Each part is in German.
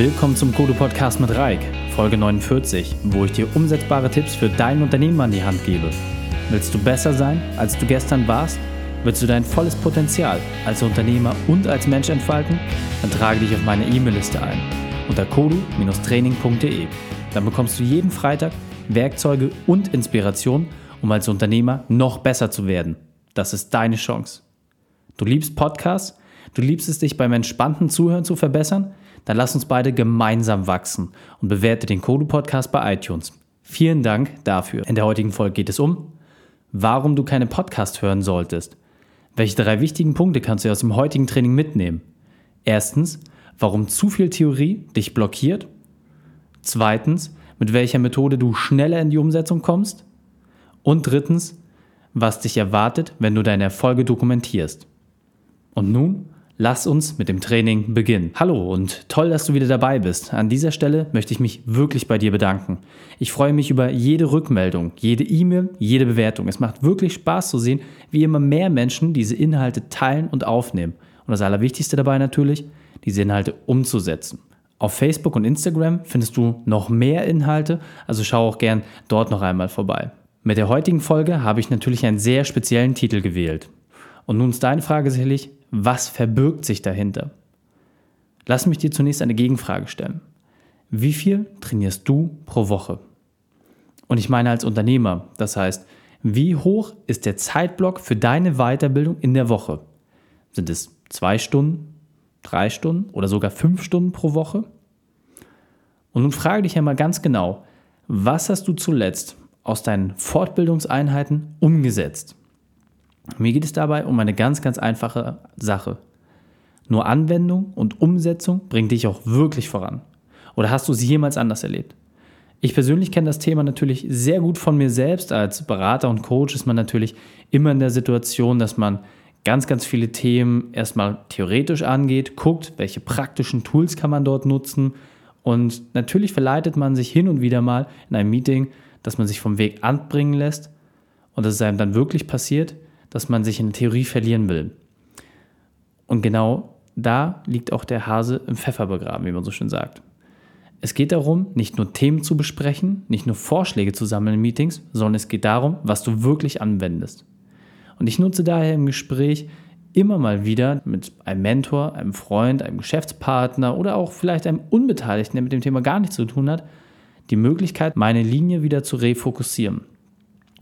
Willkommen zum Kodo Podcast mit Reik, Folge 49, wo ich dir umsetzbare Tipps für dein Unternehmen an die Hand gebe. Willst du besser sein, als du gestern warst? Willst du dein volles Potenzial als Unternehmer und als Mensch entfalten? Dann trage dich auf meine E-Mail-Liste ein unter kodu-training.de. Dann bekommst du jeden Freitag Werkzeuge und Inspiration, um als Unternehmer noch besser zu werden. Das ist deine Chance. Du liebst Podcasts? Du liebst es, dich beim entspannten Zuhören zu verbessern? Dann lass uns beide gemeinsam wachsen und bewerte den Kodu Podcast bei iTunes. Vielen Dank dafür. In der heutigen Folge geht es um, warum du keine Podcast hören solltest. Welche drei wichtigen Punkte kannst du aus dem heutigen Training mitnehmen? Erstens, warum zu viel Theorie dich blockiert. Zweitens, mit welcher Methode du schneller in die Umsetzung kommst. Und drittens, was dich erwartet, wenn du deine Erfolge dokumentierst. Und nun Lass uns mit dem Training beginnen. Hallo und toll, dass du wieder dabei bist. An dieser Stelle möchte ich mich wirklich bei dir bedanken. Ich freue mich über jede Rückmeldung, jede E-Mail, jede Bewertung. Es macht wirklich Spaß zu sehen, wie immer mehr Menschen diese Inhalte teilen und aufnehmen. Und das Allerwichtigste dabei natürlich, diese Inhalte umzusetzen. Auf Facebook und Instagram findest du noch mehr Inhalte, also schau auch gern dort noch einmal vorbei. Mit der heutigen Folge habe ich natürlich einen sehr speziellen Titel gewählt. Und nun ist deine Frage sicherlich, was verbirgt sich dahinter? Lass mich dir zunächst eine Gegenfrage stellen. Wie viel trainierst du pro Woche? Und ich meine als Unternehmer, das heißt, wie hoch ist der Zeitblock für deine Weiterbildung in der Woche? Sind es zwei Stunden, drei Stunden oder sogar fünf Stunden pro Woche? Und nun frage dich einmal ganz genau, was hast du zuletzt aus deinen Fortbildungseinheiten umgesetzt? Mir geht es dabei um eine ganz, ganz einfache Sache. Nur Anwendung und Umsetzung bringt dich auch wirklich voran. Oder hast du sie jemals anders erlebt? Ich persönlich kenne das Thema natürlich sehr gut von mir selbst. Als Berater und Coach ist man natürlich immer in der Situation, dass man ganz, ganz viele Themen erstmal theoretisch angeht, guckt, welche praktischen Tools kann man dort nutzen. Und natürlich verleitet man sich hin und wieder mal in einem Meeting, dass man sich vom Weg anbringen lässt und dass es einem dann wirklich passiert, dass man sich in der Theorie verlieren will. Und genau da liegt auch der Hase im Pfeffer begraben, wie man so schön sagt. Es geht darum, nicht nur Themen zu besprechen, nicht nur Vorschläge zu sammeln in Meetings, sondern es geht darum, was du wirklich anwendest. Und ich nutze daher im Gespräch immer mal wieder mit einem Mentor, einem Freund, einem Geschäftspartner oder auch vielleicht einem Unbeteiligten, der mit dem Thema gar nichts zu tun hat, die Möglichkeit, meine Linie wieder zu refokussieren.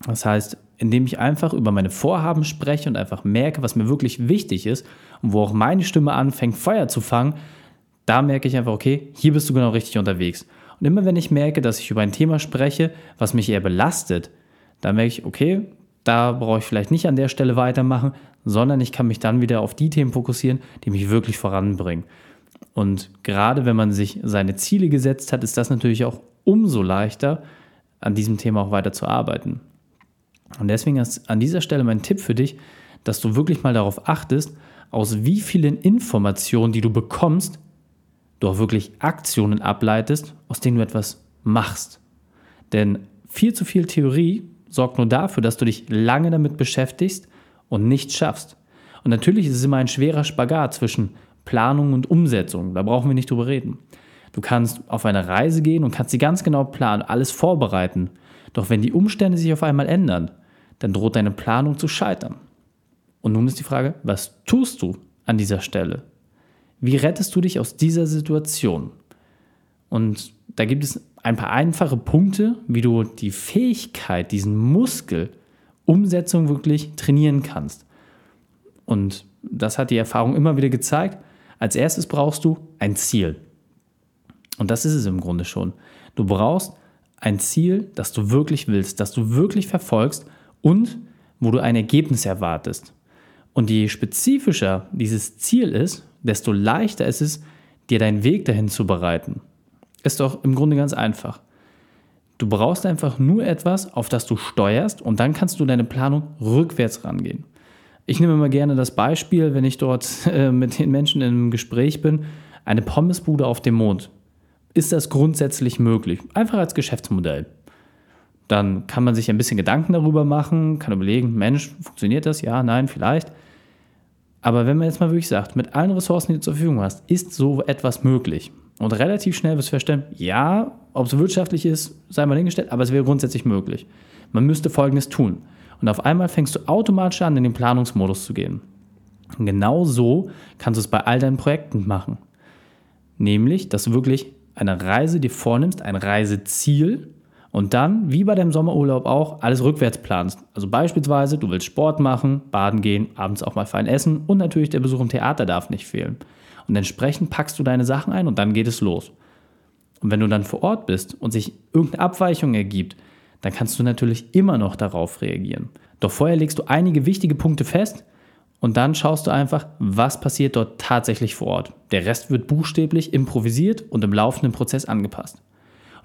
Das heißt, indem ich einfach über meine Vorhaben spreche und einfach merke, was mir wirklich wichtig ist und wo auch meine Stimme anfängt, Feuer zu fangen, da merke ich einfach, okay, hier bist du genau richtig unterwegs. Und immer wenn ich merke, dass ich über ein Thema spreche, was mich eher belastet, dann merke ich, okay, da brauche ich vielleicht nicht an der Stelle weitermachen, sondern ich kann mich dann wieder auf die Themen fokussieren, die mich wirklich voranbringen. Und gerade wenn man sich seine Ziele gesetzt hat, ist das natürlich auch umso leichter, an diesem Thema auch weiter zu arbeiten. Und deswegen ist an dieser Stelle mein Tipp für dich, dass du wirklich mal darauf achtest, aus wie vielen Informationen, die du bekommst, du auch wirklich Aktionen ableitest, aus denen du etwas machst. Denn viel zu viel Theorie sorgt nur dafür, dass du dich lange damit beschäftigst und nichts schaffst. Und natürlich ist es immer ein schwerer Spagat zwischen Planung und Umsetzung. Da brauchen wir nicht drüber reden. Du kannst auf eine Reise gehen und kannst sie ganz genau planen, alles vorbereiten. Doch wenn die Umstände sich auf einmal ändern, dann droht deine Planung zu scheitern. Und nun ist die Frage, was tust du an dieser Stelle? Wie rettest du dich aus dieser Situation? Und da gibt es ein paar einfache Punkte, wie du die Fähigkeit, diesen Muskel, Umsetzung wirklich trainieren kannst. Und das hat die Erfahrung immer wieder gezeigt. Als erstes brauchst du ein Ziel. Und das ist es im Grunde schon. Du brauchst ein Ziel, das du wirklich willst, das du wirklich verfolgst und wo du ein Ergebnis erwartest. Und je spezifischer dieses Ziel ist, desto leichter ist es, dir deinen Weg dahin zu bereiten. Ist doch im Grunde ganz einfach. Du brauchst einfach nur etwas, auf das du steuerst und dann kannst du deine Planung rückwärts rangehen. Ich nehme immer gerne das Beispiel, wenn ich dort äh, mit den Menschen im Gespräch bin, eine Pommesbude auf dem Mond. Ist das grundsätzlich möglich? Einfach als Geschäftsmodell dann kann man sich ein bisschen Gedanken darüber machen, kann überlegen, Mensch, funktioniert das? Ja, nein, vielleicht. Aber wenn man jetzt mal wirklich sagt, mit allen Ressourcen, die du zur Verfügung hast, ist so etwas möglich, Und relativ schnell wirst du feststellen, ja, ob es wirtschaftlich ist, sei mal hingestellt, aber es wäre grundsätzlich möglich. Man müsste Folgendes tun. Und auf einmal fängst du automatisch an, in den Planungsmodus zu gehen. Und genau so kannst du es bei all deinen Projekten machen. Nämlich, dass du wirklich eine Reise dir vornimmst, ein Reiseziel und dann, wie bei deinem Sommerurlaub auch, alles rückwärts planst. Also beispielsweise, du willst Sport machen, baden gehen, abends auch mal fein essen und natürlich der Besuch im Theater darf nicht fehlen. Und entsprechend packst du deine Sachen ein und dann geht es los. Und wenn du dann vor Ort bist und sich irgendeine Abweichung ergibt, dann kannst du natürlich immer noch darauf reagieren. Doch vorher legst du einige wichtige Punkte fest und dann schaust du einfach, was passiert dort tatsächlich vor Ort. Der Rest wird buchstäblich improvisiert und im laufenden Prozess angepasst.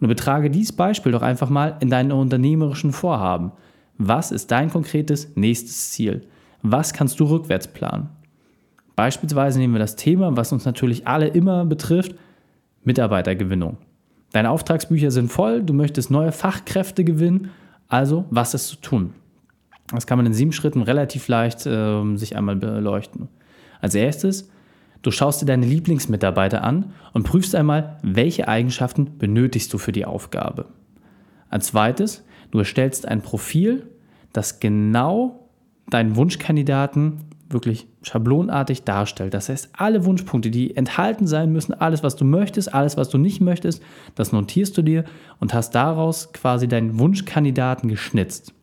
Und übertrage dieses Beispiel doch einfach mal in deine unternehmerischen Vorhaben. Was ist dein konkretes nächstes Ziel? Was kannst du rückwärts planen? Beispielsweise nehmen wir das Thema, was uns natürlich alle immer betrifft, Mitarbeitergewinnung. Deine Auftragsbücher sind voll, du möchtest neue Fachkräfte gewinnen, also was ist zu tun? Das kann man in sieben Schritten relativ leicht äh, sich einmal beleuchten. Als erstes, du schaust dir deine Lieblingsmitarbeiter an und prüfst einmal, welche Eigenschaften benötigst du für die Aufgabe. Als zweites, du erstellst ein Profil, das genau deinen Wunschkandidaten wirklich schablonartig darstellt. Das heißt, alle Wunschpunkte, die enthalten sein müssen, alles, was du möchtest, alles, was du nicht möchtest, das notierst du dir und hast daraus quasi deinen Wunschkandidaten geschnitzt.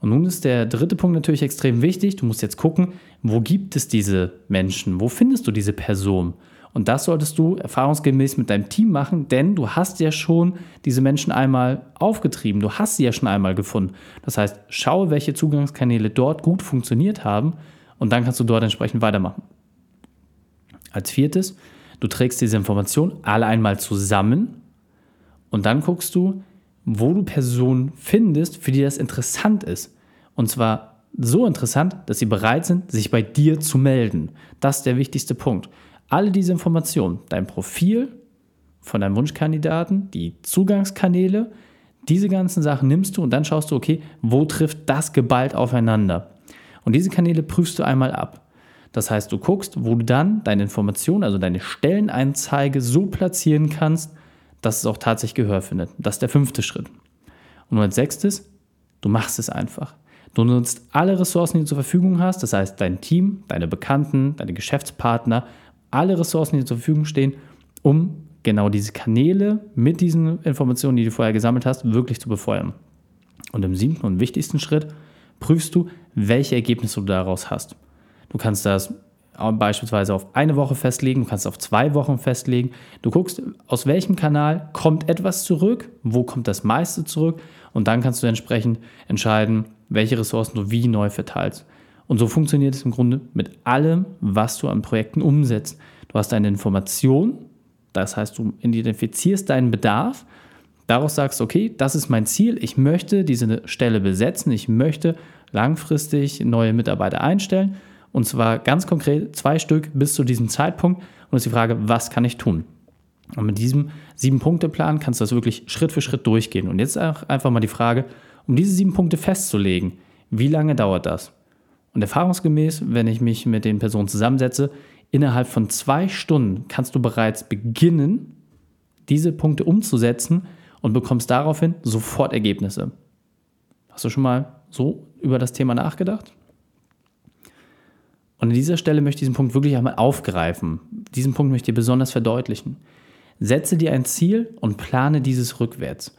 Und nun ist der dritte Punkt natürlich extrem wichtig. Du musst jetzt gucken, wo gibt es diese Menschen? Wo findest du diese Person? Und das solltest du erfahrungsgemäß mit deinem Team machen, denn du hast ja schon diese Menschen einmal aufgetrieben. Du hast sie ja schon einmal gefunden. Das heißt, schaue, welche Zugangskanäle dort gut funktioniert haben und dann kannst du dort entsprechend weitermachen. Als viertes, du trägst diese Informationen alle einmal zusammen und dann guckst du, wo du Personen findest, für die das interessant ist. Und zwar so interessant, dass sie bereit sind, sich bei dir zu melden. Das ist der wichtigste Punkt. Alle diese Informationen, dein Profil von deinem Wunschkandidaten, die Zugangskanäle, diese ganzen Sachen nimmst du und dann schaust du, okay, wo trifft das geballt aufeinander? Und diese Kanäle prüfst du einmal ab. Das heißt, du guckst, wo du dann deine Informationen, also deine Stelleneinzeige so platzieren kannst, dass es auch tatsächlich Gehör findet. Das ist der fünfte Schritt. Und als sechstes, du machst es einfach. Du nutzt alle Ressourcen, die du zur Verfügung hast, das heißt dein Team, deine Bekannten, deine Geschäftspartner, alle Ressourcen, die dir zur Verfügung stehen, um genau diese Kanäle mit diesen Informationen, die du vorher gesammelt hast, wirklich zu befeuern. Und im siebten und wichtigsten Schritt prüfst du, welche Ergebnisse du daraus hast. Du kannst das beispielsweise auf eine Woche festlegen, du kannst auf zwei Wochen festlegen. Du guckst, aus welchem Kanal kommt etwas zurück, wo kommt das meiste zurück und dann kannst du entsprechend entscheiden, welche Ressourcen du wie neu verteilst. Und so funktioniert es im Grunde mit allem, was du an Projekten umsetzt. Du hast eine Information, das heißt, du identifizierst deinen Bedarf, daraus sagst, okay, das ist mein Ziel, ich möchte diese Stelle besetzen, ich möchte langfristig neue Mitarbeiter einstellen und zwar ganz konkret zwei Stück bis zu diesem Zeitpunkt. Und ist die Frage, was kann ich tun? Und mit diesem Sieben-Punkte-Plan kannst du das wirklich Schritt für Schritt durchgehen. Und jetzt einfach mal die Frage, um diese sieben Punkte festzulegen, wie lange dauert das? Und erfahrungsgemäß, wenn ich mich mit den Personen zusammensetze, innerhalb von zwei Stunden kannst du bereits beginnen, diese Punkte umzusetzen und bekommst daraufhin sofort Ergebnisse. Hast du schon mal so über das Thema nachgedacht? Und an dieser Stelle möchte ich diesen Punkt wirklich einmal aufgreifen. Diesen Punkt möchte ich besonders verdeutlichen. Setze dir ein Ziel und plane dieses rückwärts.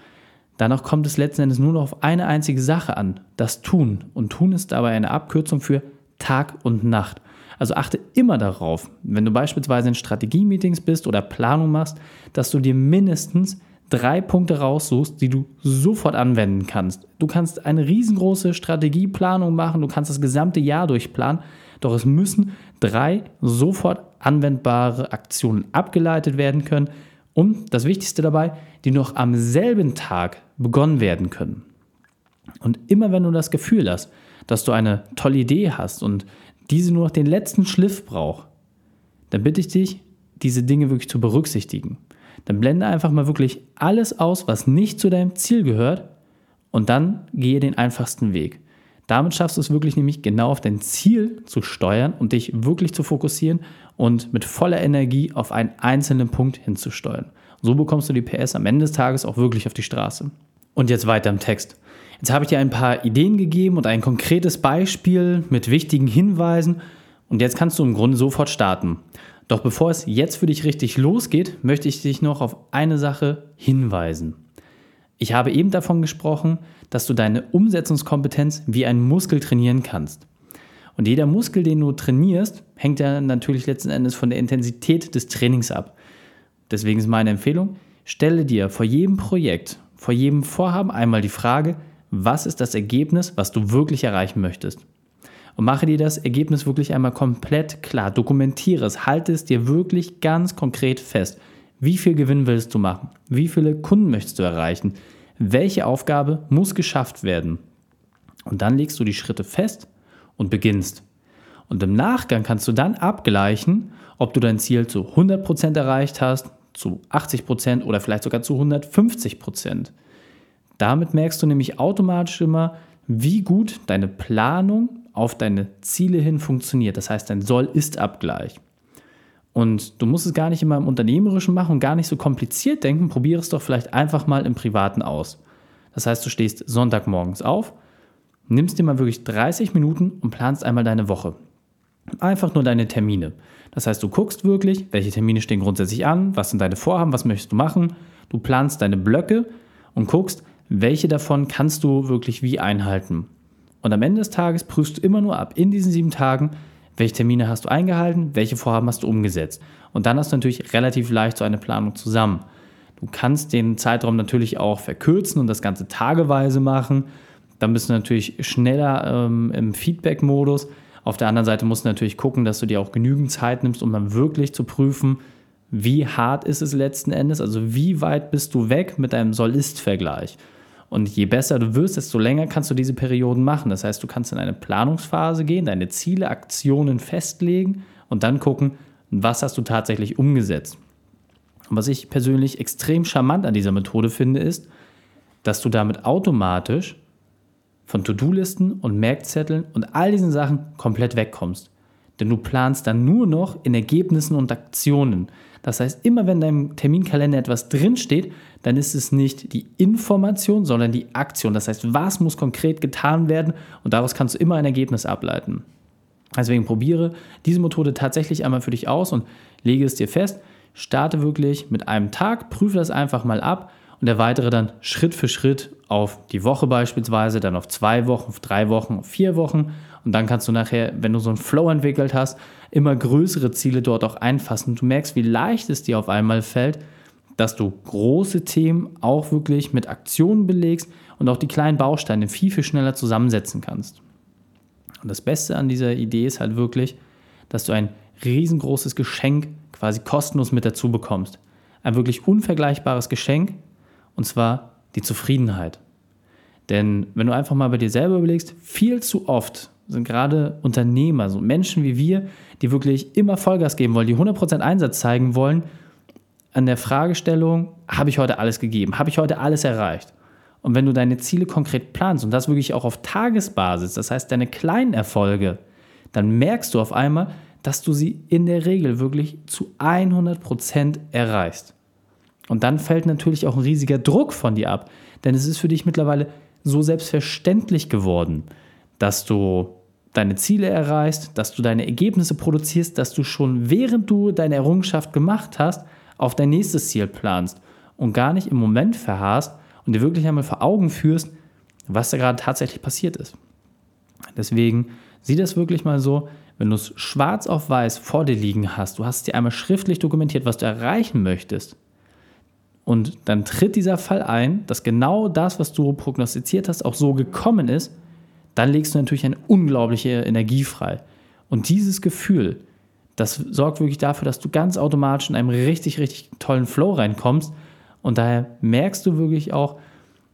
Danach kommt es letzten Endes nur noch auf eine einzige Sache an, das Tun. Und Tun ist dabei eine Abkürzung für Tag und Nacht. Also achte immer darauf, wenn du beispielsweise in Strategie-Meetings bist oder Planung machst, dass du dir mindestens drei Punkte raussuchst, die du sofort anwenden kannst. Du kannst eine riesengroße Strategieplanung machen, du kannst das gesamte Jahr durchplanen, doch es müssen drei sofort anwendbare Aktionen abgeleitet werden können und das Wichtigste dabei, die noch am selben Tag begonnen werden können. Und immer wenn du das Gefühl hast, dass du eine tolle Idee hast und diese nur noch den letzten Schliff braucht, dann bitte ich dich, diese Dinge wirklich zu berücksichtigen. Dann blende einfach mal wirklich alles aus, was nicht zu deinem Ziel gehört und dann gehe den einfachsten Weg. Damit schaffst du es wirklich nämlich genau auf dein Ziel zu steuern und dich wirklich zu fokussieren und mit voller Energie auf einen einzelnen Punkt hinzusteuern. So bekommst du die PS am Ende des Tages auch wirklich auf die Straße. Und jetzt weiter im Text. Jetzt habe ich dir ein paar Ideen gegeben und ein konkretes Beispiel mit wichtigen Hinweisen und jetzt kannst du im Grunde sofort starten. Doch bevor es jetzt für dich richtig losgeht, möchte ich dich noch auf eine Sache hinweisen. Ich habe eben davon gesprochen, dass du deine Umsetzungskompetenz wie ein Muskel trainieren kannst. Und jeder Muskel, den du trainierst, hängt ja natürlich letzten Endes von der Intensität des Trainings ab. Deswegen ist meine Empfehlung, stelle dir vor jedem Projekt, vor jedem Vorhaben einmal die Frage, was ist das Ergebnis, was du wirklich erreichen möchtest. Und mache dir das Ergebnis wirklich einmal komplett klar, dokumentiere es, halte es dir wirklich ganz konkret fest. Wie viel Gewinn willst du machen? Wie viele Kunden möchtest du erreichen? Welche Aufgabe muss geschafft werden? Und dann legst du die Schritte fest und beginnst. Und im Nachgang kannst du dann abgleichen, ob du dein Ziel zu 100% erreicht hast, zu 80% oder vielleicht sogar zu 150%. Damit merkst du nämlich automatisch immer, wie gut deine Planung auf deine Ziele hin funktioniert. Das heißt, dein Soll-Ist-Abgleich. Und du musst es gar nicht immer im Unternehmerischen machen und gar nicht so kompliziert denken. Probiere es doch vielleicht einfach mal im Privaten aus. Das heißt, du stehst Sonntagmorgens auf, nimmst dir mal wirklich 30 Minuten und planst einmal deine Woche. Einfach nur deine Termine. Das heißt, du guckst wirklich, welche Termine stehen grundsätzlich an, was sind deine Vorhaben, was möchtest du machen. Du planst deine Blöcke und guckst, welche davon kannst du wirklich wie einhalten. Und am Ende des Tages prüfst du immer nur ab in diesen sieben Tagen, welche Termine hast du eingehalten, welche Vorhaben hast du umgesetzt. Und dann hast du natürlich relativ leicht so eine Planung zusammen. Du kannst den Zeitraum natürlich auch verkürzen und das Ganze tageweise machen. Dann bist du natürlich schneller ähm, im Feedback-Modus. Auf der anderen Seite musst du natürlich gucken, dass du dir auch genügend Zeit nimmst, um dann wirklich zu prüfen, wie hart ist es letzten Endes, also wie weit bist du weg mit deinem Soll-Ist-Vergleich. Und je besser du wirst, desto länger kannst du diese Perioden machen. Das heißt, du kannst in eine Planungsphase gehen, deine Ziele, Aktionen festlegen und dann gucken, was hast du tatsächlich umgesetzt. Und was ich persönlich extrem charmant an dieser Methode finde, ist, dass du damit automatisch von To-Do-Listen und Merkzetteln und all diesen Sachen komplett wegkommst. Denn du planst dann nur noch in Ergebnissen und Aktionen. Das heißt, immer wenn in deinem Terminkalender etwas drinsteht, dann ist es nicht die Information, sondern die Aktion. Das heißt, was muss konkret getan werden und daraus kannst du immer ein Ergebnis ableiten. Deswegen probiere diese Methode tatsächlich einmal für dich aus und lege es dir fest. Starte wirklich mit einem Tag, prüfe das einfach mal ab und erweitere dann Schritt für Schritt auf die Woche beispielsweise, dann auf zwei Wochen, auf drei Wochen, auf vier Wochen und dann kannst du nachher, wenn du so einen Flow entwickelt hast, immer größere Ziele dort auch einfassen. Du merkst, wie leicht es dir auf einmal fällt, dass du große Themen auch wirklich mit Aktionen belegst und auch die kleinen Bausteine viel, viel schneller zusammensetzen kannst. Und das Beste an dieser Idee ist halt wirklich, dass du ein riesengroßes Geschenk quasi kostenlos mit dazu bekommst. Ein wirklich unvergleichbares Geschenk und zwar die Zufriedenheit. Denn wenn du einfach mal bei dir selber überlegst, viel zu oft sind gerade Unternehmer, so Menschen wie wir, die wirklich immer Vollgas geben wollen, die 100% Einsatz zeigen wollen an der Fragestellung, habe ich heute alles gegeben? Habe ich heute alles erreicht? Und wenn du deine Ziele konkret planst und das wirklich auch auf Tagesbasis, das heißt deine kleinen Erfolge, dann merkst du auf einmal, dass du sie in der Regel wirklich zu 100% erreichst. Und dann fällt natürlich auch ein riesiger Druck von dir ab, denn es ist für dich mittlerweile so selbstverständlich geworden, dass du deine Ziele erreichst, dass du deine Ergebnisse produzierst, dass du schon während du deine Errungenschaft gemacht hast, auf dein nächstes Ziel planst und gar nicht im Moment verharrst und dir wirklich einmal vor Augen führst, was da gerade tatsächlich passiert ist. Deswegen sieh das wirklich mal so, wenn du es schwarz auf weiß vor dir liegen hast, du hast dir einmal schriftlich dokumentiert, was du erreichen möchtest, und dann tritt dieser Fall ein, dass genau das, was du prognostiziert hast, auch so gekommen ist, dann legst du natürlich eine unglaubliche Energie frei. Und dieses Gefühl, das sorgt wirklich dafür, dass du ganz automatisch in einem richtig, richtig tollen Flow reinkommst. Und daher merkst du wirklich auch,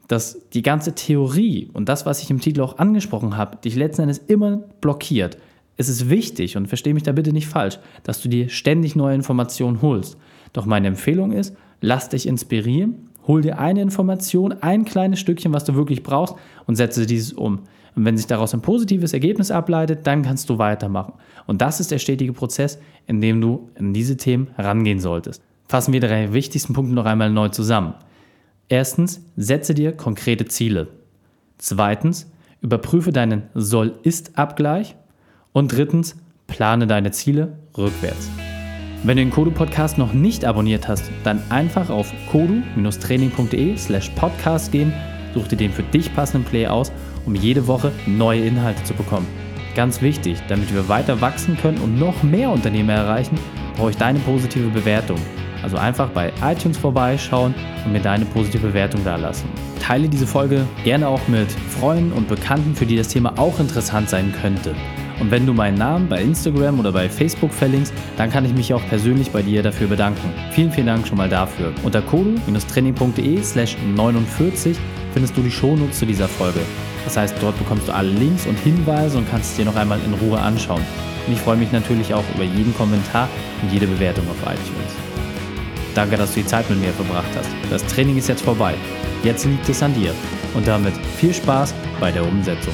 dass die ganze Theorie und das, was ich im Titel auch angesprochen habe, dich letzten Endes immer blockiert. Es ist wichtig, und verstehe mich da bitte nicht falsch, dass du dir ständig neue Informationen holst. Doch meine Empfehlung ist, lass dich inspirieren, hol dir eine Information, ein kleines Stückchen, was du wirklich brauchst und setze dieses um. Und wenn sich daraus ein positives Ergebnis ableitet, dann kannst du weitermachen. Und das ist der stetige Prozess, in dem du in diese Themen herangehen solltest. Fassen wir drei wichtigsten Punkte noch einmal neu zusammen. Erstens, setze dir konkrete Ziele. Zweitens, überprüfe deinen Soll-Ist-Abgleich. Und drittens, plane deine Ziele rückwärts. Wenn du den Kodu Podcast noch nicht abonniert hast, dann einfach auf kodu-training.de slash podcast gehen, such dir den für dich passenden Play aus, um jede Woche neue Inhalte zu bekommen. Ganz wichtig, damit wir weiter wachsen können und noch mehr Unternehmer erreichen, brauche ich deine positive Bewertung. Also einfach bei iTunes vorbeischauen und mir deine positive Bewertung dalassen. Teile diese Folge gerne auch mit Freunden und Bekannten, für die das Thema auch interessant sein könnte. Und wenn du meinen Namen bei Instagram oder bei Facebook verlinkst, dann kann ich mich auch persönlich bei dir dafür bedanken. Vielen, vielen Dank schon mal dafür. Unter kodu-training.de slash 49 findest du die Shownotes zu dieser Folge. Das heißt, dort bekommst du alle Links und Hinweise und kannst es dir noch einmal in Ruhe anschauen. Und ich freue mich natürlich auch über jeden Kommentar und jede Bewertung auf iTunes. Danke, dass du die Zeit mit mir verbracht hast. Das Training ist jetzt vorbei. Jetzt liegt es an dir. Und damit viel Spaß bei der Umsetzung.